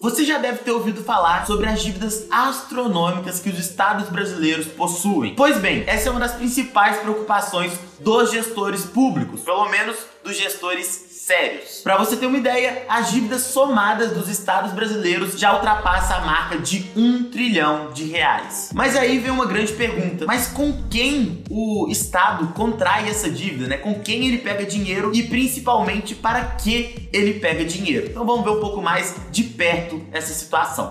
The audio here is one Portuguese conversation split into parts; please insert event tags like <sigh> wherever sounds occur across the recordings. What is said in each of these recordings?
Você já deve ter ouvido falar sobre as dívidas astronômicas que os estados brasileiros possuem. Pois bem, essa é uma das principais preocupações dos gestores públicos, pelo menos dos gestores sérios. Para você ter uma ideia, as dívidas somadas dos estados brasileiros já ultrapassa a marca de um trilhão de reais. Mas aí vem uma grande pergunta: mas com quem o estado contrai essa dívida, né? Com quem ele pega dinheiro e principalmente para que ele pega dinheiro? Então vamos ver um pouco mais de perto essa situação.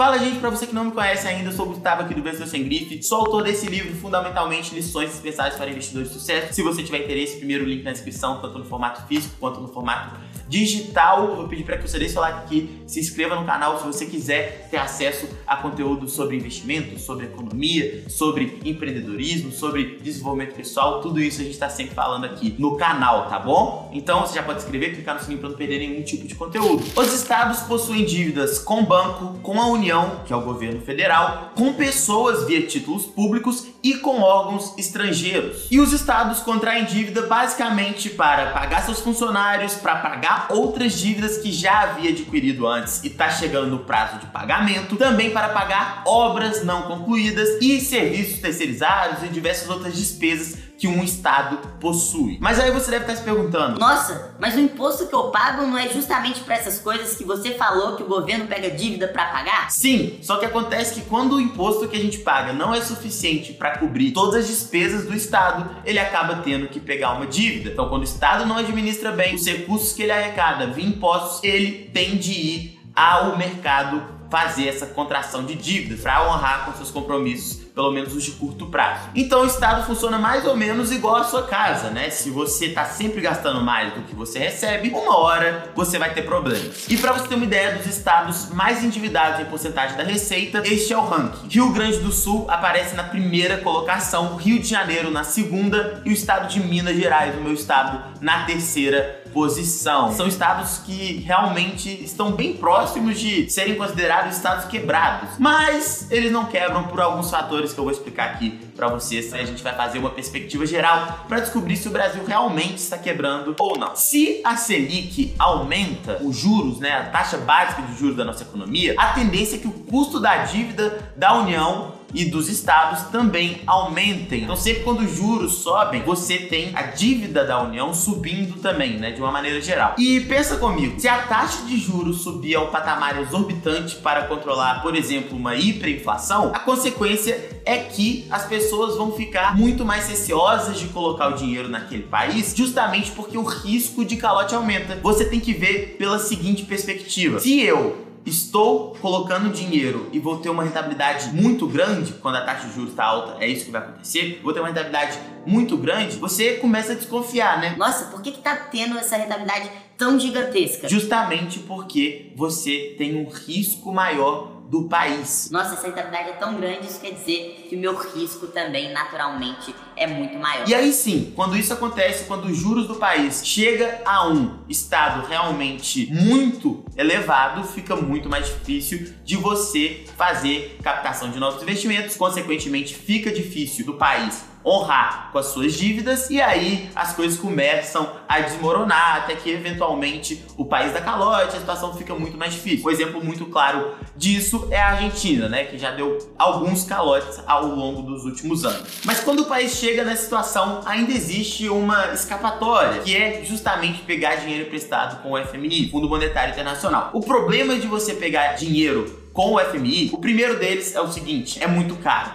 Fala, gente, para você que não me conhece ainda, eu sou o Gustavo aqui do Vencedor Sem Grife, sou autor desse livro, fundamentalmente Lições Especiais para Investidores de Sucesso. Se você tiver interesse, primeiro link na descrição, tanto no formato físico quanto no formato digital. Eu vou pedir para que você deixe seu like aqui, se inscreva no canal se você quiser ter acesso a conteúdo sobre investimentos, sobre economia, sobre empreendedorismo, sobre desenvolvimento pessoal, tudo isso a gente está sempre falando aqui no canal, tá bom? Então você já pode se inscrever, clicar no sininho para não perder nenhum tipo de conteúdo. Os estados possuem dívidas com banco, com a União União, que é o governo federal, com pessoas via títulos públicos e com órgãos estrangeiros. E os estados contraem dívida basicamente para pagar seus funcionários, para pagar outras dívidas que já havia adquirido antes e está chegando no prazo de pagamento, também para pagar obras não concluídas e serviços terceirizados e diversas outras despesas que um estado possui. Mas aí você deve estar se perguntando: Nossa, mas o imposto que eu pago não é justamente para essas coisas que você falou que o governo pega dívida para pagar? Sim, só que acontece que quando o imposto que a gente paga não é suficiente para cobrir todas as despesas do estado, ele acaba tendo que pegar uma dívida. Então, quando o estado não administra bem os recursos que ele arrecada via impostos, ele tem de ir ao mercado fazer essa contração de dívidas para honrar com seus compromissos pelo menos os de curto prazo. Então o Estado funciona mais ou menos igual a sua casa, né? Se você está sempre gastando mais do que você recebe, uma hora você vai ter problemas. E para você ter uma ideia dos estados mais endividados em porcentagem da receita, este é o ranking. Rio Grande do Sul aparece na primeira colocação, Rio de Janeiro na segunda e o estado de Minas Gerais, o meu estado, na terceira posição. São estados que realmente estão bem próximos de serem considerados estados quebrados, mas eles não quebram por alguns fatores que eu vou explicar aqui para vocês. A gente vai fazer uma perspectiva geral para descobrir se o Brasil realmente está quebrando ou não. Se a Selic aumenta os juros, né, a taxa básica de juros da nossa economia, a tendência é que o custo da dívida da União e dos estados também aumentem. Então, sempre quando os juros sobem, você tem a dívida da União subindo também, né, de uma maneira geral. E pensa comigo, se a taxa de juros subir a um patamar exorbitante para controlar, por exemplo, uma hiperinflação, a consequência é que as pessoas vão ficar muito mais receosas de colocar o dinheiro naquele país, justamente porque o risco de calote aumenta. Você tem que ver pela seguinte perspectiva: se eu estou colocando dinheiro e vou ter uma rentabilidade muito grande, quando a taxa de juros está alta, é isso que vai acontecer, vou ter uma rentabilidade muito grande, você começa a desconfiar, né? Nossa, por que, que tá tendo essa rentabilidade tão gigantesca? Justamente porque você tem um risco maior do país. Nossa, essa rentabilidade é tão grande, isso quer dizer que o meu risco também, naturalmente, é muito maior. E aí sim, quando isso acontece, quando os juros do país chega a um estado realmente muito elevado, fica muito mais difícil de você fazer captação de novos investimentos, consequentemente fica difícil do país honrar com as suas dívidas e aí as coisas começam a desmoronar até que eventualmente o país dá calote, a situação fica muito mais difícil. Um exemplo muito claro disso é a Argentina, né, que já deu alguns calotes ao longo dos últimos anos. Mas quando o país chega nessa situação, ainda existe uma escapatória, que é justamente pegar dinheiro emprestado com o FMI, Fundo Monetário Internacional. O problema de você pegar dinheiro com o FMI, o primeiro deles é o seguinte: é muito caro.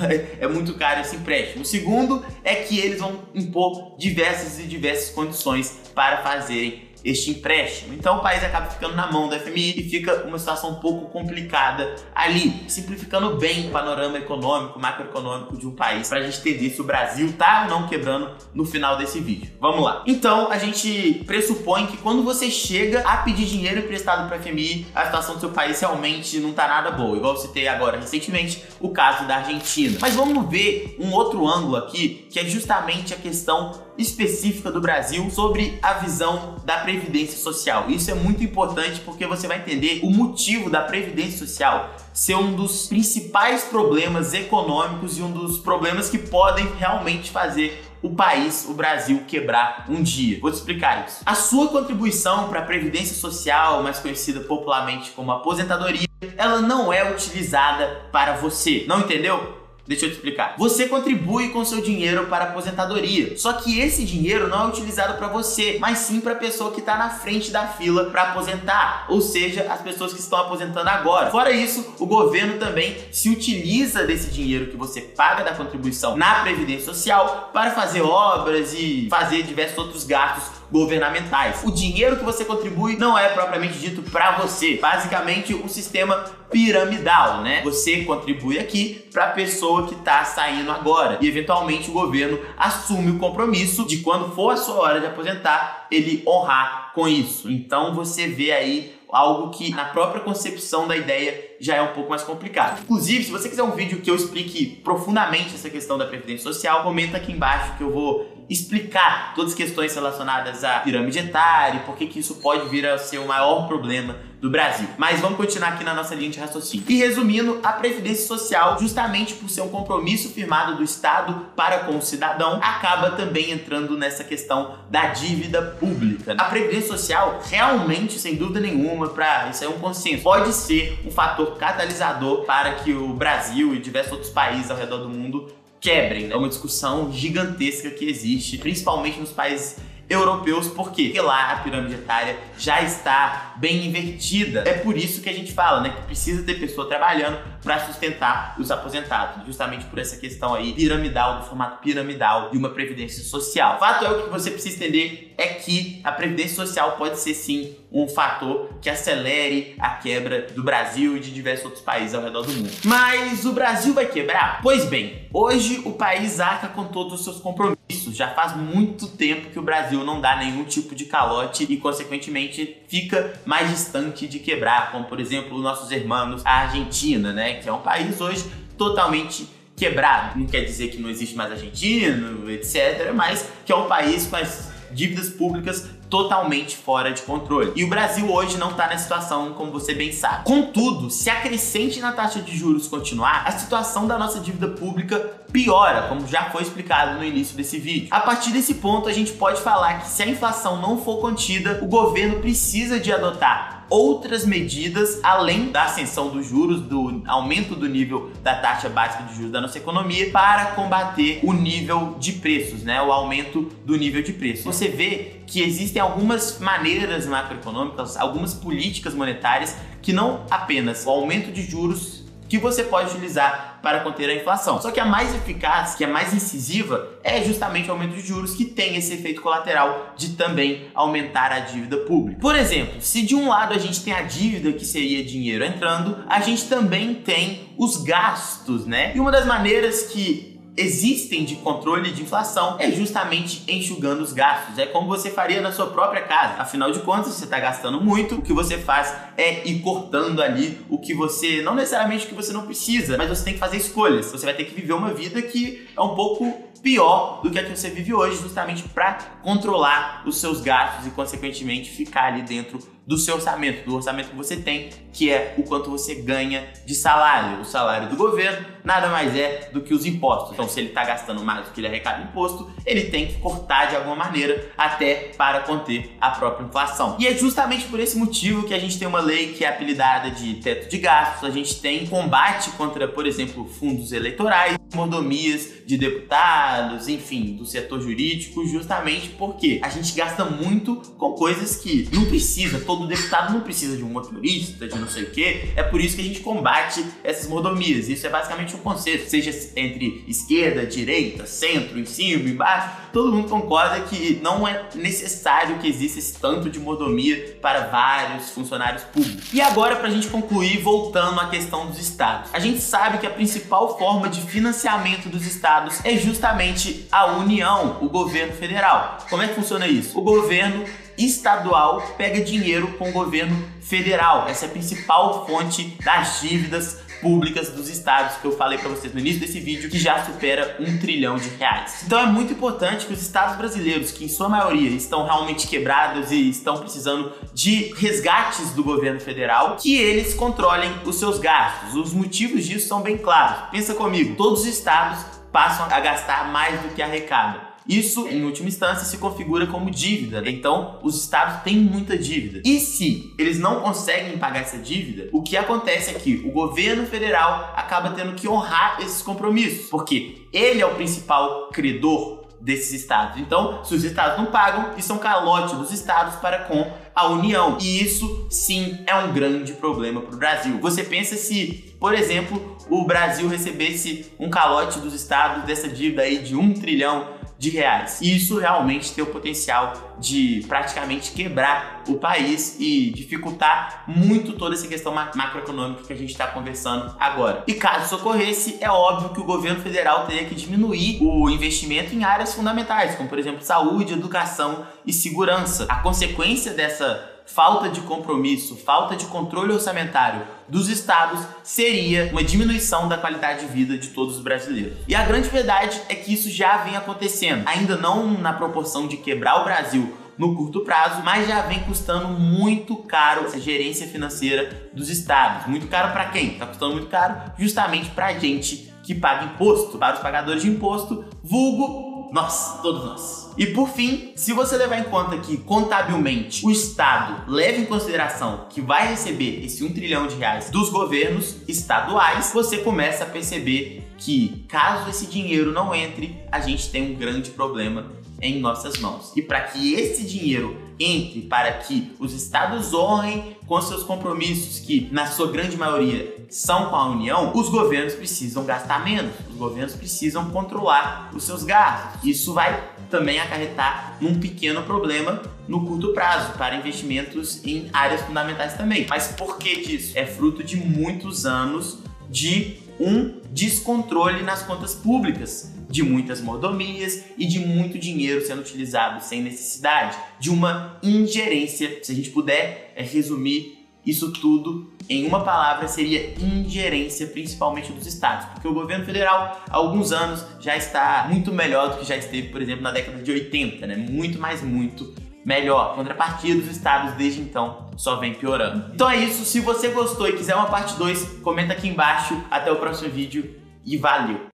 <laughs> é muito caro esse empréstimo. O segundo é que eles vão impor diversas e diversas condições para fazerem este empréstimo. Então o país acaba ficando na mão da FMI e fica uma situação um pouco complicada ali, simplificando bem o panorama econômico, macroeconômico de um país, para a gente entender se o Brasil tá ou não quebrando no final desse vídeo. Vamos lá. Então a gente pressupõe que quando você chega a pedir dinheiro emprestado para a FMI, a situação do seu país realmente não tá nada boa, igual eu citei agora recentemente o caso da Argentina. Mas vamos ver um outro ângulo aqui, que é justamente a questão específica do Brasil sobre a visão da previdência social. Isso é muito importante porque você vai entender o motivo da previdência social ser um dos principais problemas econômicos e um dos problemas que podem realmente fazer o país, o Brasil, quebrar um dia. Vou te explicar isso. A sua contribuição para a Previdência Social, mais conhecida popularmente como aposentadoria, ela não é utilizada para você. Não entendeu? Deixa eu te explicar. Você contribui com seu dinheiro para a aposentadoria. Só que esse dinheiro não é utilizado para você, mas sim para a pessoa que está na frente da fila para aposentar, ou seja, as pessoas que estão aposentando agora. Fora isso, o governo também se utiliza desse dinheiro que você paga da contribuição na previdência social para fazer obras e fazer diversos outros gastos governamentais. O dinheiro que você contribui não é propriamente dito para você. Basicamente, um sistema piramidal, né? Você contribui aqui para a pessoa que está saindo agora e eventualmente o governo assume o compromisso de quando for a sua hora de aposentar, ele honrar com isso. Então você vê aí algo que na própria concepção da ideia já é um pouco mais complicado. Inclusive, se você quiser um vídeo que eu explique profundamente essa questão da previdência social, comenta aqui embaixo que eu vou explicar todas as questões relacionadas à pirâmide etária e por que, que isso pode vir a ser o maior problema do Brasil. Mas vamos continuar aqui na nossa linha de raciocínio. E resumindo, a Previdência Social, justamente por ser um compromisso firmado do Estado para com o cidadão, acaba também entrando nessa questão da dívida pública. A Previdência Social, realmente, sem dúvida nenhuma, para isso é um consenso, pode ser um fator catalisador para que o Brasil e diversos outros países ao redor do mundo quebrem. Né? É uma discussão gigantesca que existe, principalmente nos países europeus, por quê? Porque lá a pirâmide etária já está bem invertida. É por isso que a gente fala, né, que precisa ter pessoa trabalhando para sustentar os aposentados, justamente por essa questão aí piramidal, do formato piramidal de uma previdência social. Fato é o que você precisa entender é que a previdência social pode ser sim um fator que acelere a quebra do Brasil e de diversos outros países ao redor do mundo. Mas o Brasil vai quebrar? Pois bem, hoje o país arca com todos os seus compromissos. Já faz muito tempo que o Brasil não dá nenhum tipo de calote e, consequentemente, fica mais distante de quebrar, como por exemplo nossos irmãos a Argentina, né, que é um país hoje totalmente quebrado. Não quer dizer que não existe mais argentino, etc, mas que é um país com as dívidas públicas totalmente fora de controle. E o Brasil hoje não está nessa situação, como você bem sabe. Contudo, se a crescente na taxa de juros continuar, a situação da nossa dívida pública piora, como já foi explicado no início desse vídeo. A partir desse ponto, a gente pode falar que se a inflação não for contida, o governo precisa de adotar outras medidas além da ascensão dos juros, do aumento do nível da taxa básica de juros da nossa economia para combater o nível de preços, né? O aumento do nível de preços. Você vê que existem algumas maneiras macroeconômicas, algumas políticas monetárias que não apenas o aumento de juros que você pode utilizar para conter a inflação. Só que a mais eficaz, que é mais incisiva, é justamente o aumento de juros que tem esse efeito colateral de também aumentar a dívida pública. Por exemplo, se de um lado a gente tem a dívida que seria dinheiro entrando, a gente também tem os gastos, né? E uma das maneiras que existem de controle de inflação é justamente enxugando os gastos. É como você faria na sua própria casa. Afinal de contas, você está gastando muito, o que você faz é ir cortando ali o que você, não necessariamente o que você não precisa, mas você tem que fazer escolhas. Você vai ter que viver uma vida que é um pouco pior do que a que você vive hoje, justamente para controlar os seus gastos e, consequentemente, ficar ali dentro do seu orçamento, do orçamento que você tem, que é o quanto você ganha de salário. O salário do governo nada mais é do que os impostos. Então, se ele está gastando mais do que ele arrecada imposto, ele tem que cortar de alguma maneira até para conter a própria inflação. E é justamente por esse motivo que a gente tem uma lei que é apelidada de teto de gastos, a gente tem combate contra, por exemplo, fundos eleitorais, mordomias de deputados, enfim, do setor jurídico, justamente porque a gente gasta muito com coisas que não precisa, todo deputado não precisa de um motorista, de não sei o que. É por isso que a gente combate essas mordomias. Isso é basicamente um conceito, seja entre esquerda, direita, centro, em cima, embaixo, todo mundo concorda que não é necessário que exista esse tanto de mordomia para vários funcionários públicos. E agora, para a gente concluir, voltando à questão dos estados. A gente sabe que a principal forma de financiamento dos estados é justamente a União, o governo federal. Como é que funciona isso? O governo estadual pega dinheiro com o governo federal. Essa é a principal fonte das dívidas públicas dos estados que eu falei para vocês no início desse vídeo, que já supera um trilhão de reais. Então é muito importante que os estados brasileiros, que em sua maioria estão realmente quebrados e estão precisando de resgates do governo federal, que eles controlem os seus gastos. Os motivos disso são bem claros. Pensa comigo, todos os estados passam a gastar mais do que arrecada. Isso, em última instância, se configura como dívida. Então, os estados têm muita dívida. E se eles não conseguem pagar essa dívida, o que acontece é que o governo federal acaba tendo que honrar esses compromissos, porque ele é o principal credor desses estados. Então, se os estados não pagam, isso é um calote dos estados para com a União. E isso sim é um grande problema para o Brasil. Você pensa se, por exemplo, o Brasil recebesse um calote dos estados dessa dívida aí de um trilhão de reais. E isso realmente tem o potencial de praticamente quebrar o país e dificultar muito toda essa questão macroeconômica que a gente está conversando agora. E caso isso ocorresse, é óbvio que o governo federal teria que diminuir o investimento em áreas fundamentais, como por exemplo saúde, educação e segurança. A consequência dessa falta de compromisso, falta de controle orçamentário dos estados seria uma diminuição da qualidade de vida de todos os brasileiros. E a grande verdade é que isso já vem acontecendo, ainda não na proporção de quebrar o Brasil no curto prazo, mas já vem custando muito caro essa gerência financeira dos estados. Muito caro para quem? Tá custando muito caro justamente para gente que paga imposto, para os pagadores de imposto, vulgo nós, todos nós. E por fim, se você levar em conta que contabilmente o Estado leva em consideração que vai receber esse 1 trilhão de reais dos governos estaduais, você começa a perceber que caso esse dinheiro não entre, a gente tem um grande problema em nossas mãos. E para que esse dinheiro entre, para que os estados honrem com seus compromissos, que na sua grande maioria são com a União, os governos precisam gastar menos, os governos precisam controlar os seus gastos. Isso vai também acarretar num pequeno problema no curto prazo para investimentos em áreas fundamentais também. Mas por que disso? É fruto de muitos anos de um descontrole nas contas públicas, de muitas mordomias e de muito dinheiro sendo utilizado sem necessidade, de uma ingerência. Se a gente puder é, resumir isso tudo em uma palavra seria ingerência, principalmente dos estados, porque o governo federal há alguns anos já está muito melhor do que já esteve, por exemplo, na década de 80, né? Muito mais muito melhor. Contrapartida dos estados desde então só vem piorando. Então é isso, se você gostou e quiser uma parte 2, comenta aqui embaixo. Até o próximo vídeo e valeu!